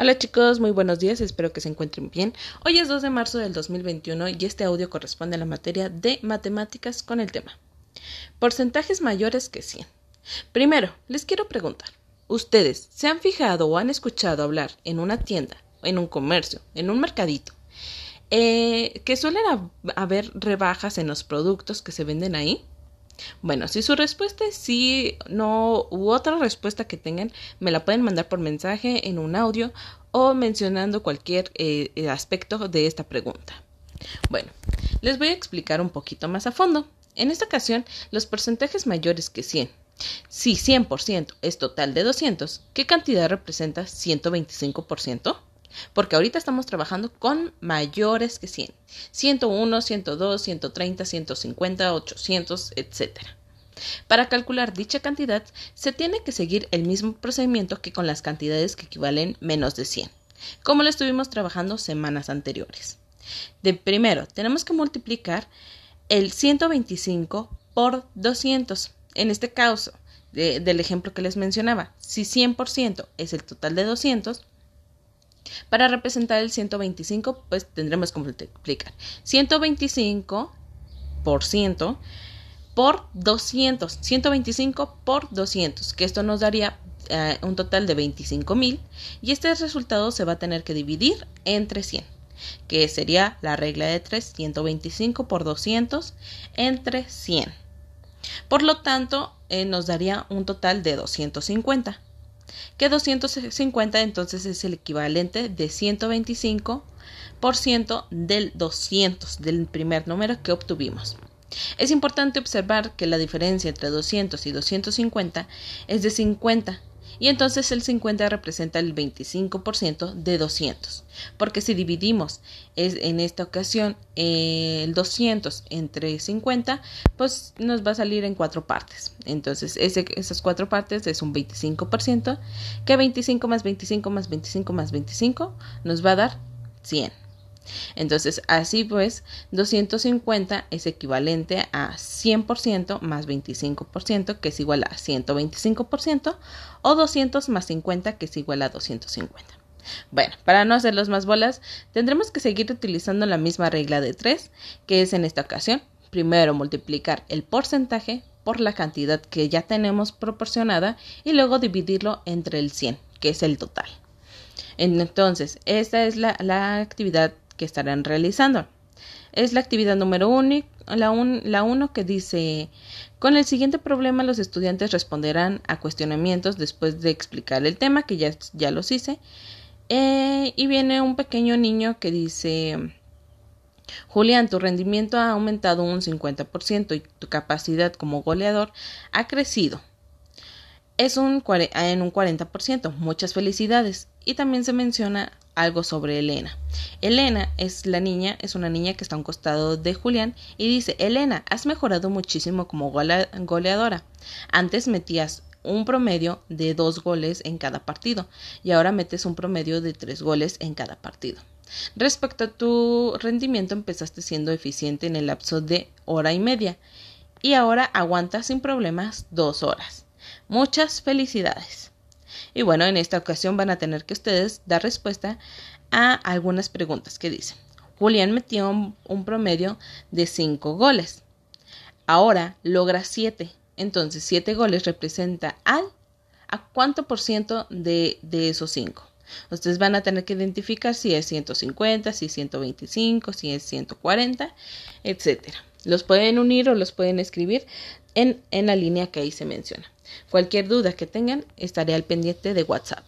Hola chicos, muy buenos días, espero que se encuentren bien. Hoy es 2 de marzo del 2021 y este audio corresponde a la materia de matemáticas con el tema porcentajes mayores que 100. Primero, les quiero preguntar, ¿ustedes se han fijado o han escuchado hablar en una tienda, en un comercio, en un mercadito, eh, que suelen haber rebajas en los productos que se venden ahí? Bueno, si su respuesta es sí, no u otra respuesta que tengan, me la pueden mandar por mensaje en un audio o mencionando cualquier eh, aspecto de esta pregunta. Bueno, les voy a explicar un poquito más a fondo. En esta ocasión, los porcentajes mayores que 100. Si 100% es total de 200, ¿qué cantidad representa 125%? Porque ahorita estamos trabajando con mayores que 100. 101, 102, 130, 150, 800, etc. Para calcular dicha cantidad, se tiene que seguir el mismo procedimiento que con las cantidades que equivalen menos de 100, como lo estuvimos trabajando semanas anteriores. De primero, tenemos que multiplicar el 125 por 200. En este caso, del ejemplo que les mencionaba, si 100% es el total de 200, para representar el 125, pues tendremos que multiplicar. 125% por 200, 125 por 200, que esto nos daría eh, un total de 25.000 y este resultado se va a tener que dividir entre 100, que sería la regla de 3, 125 por 200 entre 100. Por lo tanto, eh, nos daría un total de 250 que 250 entonces es el equivalente de 125% del 200 del primer número que obtuvimos. Es importante observar que la diferencia entre 200 y 250 es de 50 y entonces el 50 representa el 25% de 200. Porque si dividimos es, en esta ocasión el 200 entre 50, pues nos va a salir en cuatro partes. Entonces ese, esas cuatro partes es un 25%, que 25 más 25 más 25 más 25 nos va a dar 100. Entonces, así pues, 250 es equivalente a 100% más 25%, que es igual a 125%, o 200 más 50, que es igual a 250. Bueno, para no hacerlos más bolas, tendremos que seguir utilizando la misma regla de 3, que es en esta ocasión, primero multiplicar el porcentaje por la cantidad que ya tenemos proporcionada y luego dividirlo entre el 100, que es el total. Entonces, esta es la, la actividad que estarán realizando. Es la actividad número uno, la 1 la uno que dice, con el siguiente problema los estudiantes responderán a cuestionamientos después de explicar el tema, que ya, ya los hice. Eh, y viene un pequeño niño que dice, Julián, tu rendimiento ha aumentado un 50% y tu capacidad como goleador ha crecido. Es un, en un 40%. Muchas felicidades. Y también se menciona algo sobre Elena. Elena es la niña, es una niña que está a un costado de Julián y dice, Elena, has mejorado muchísimo como goleadora. Antes metías un promedio de dos goles en cada partido y ahora metes un promedio de tres goles en cada partido. Respecto a tu rendimiento empezaste siendo eficiente en el lapso de hora y media y ahora aguantas sin problemas dos horas. Muchas felicidades. Y bueno, en esta ocasión van a tener que ustedes dar respuesta a algunas preguntas que dicen. Julián metió un, promedio de 5 goles. Ahora logra 7. Entonces 7 goles representa al a cuánto por ciento de, de esos 5. Ustedes van a tener que identificar si es 150, si es 125, si es 140, etcétera. Los pueden unir o los pueden escribir en, en la línea que ahí se menciona. Cualquier duda que tengan, estaré al pendiente de WhatsApp.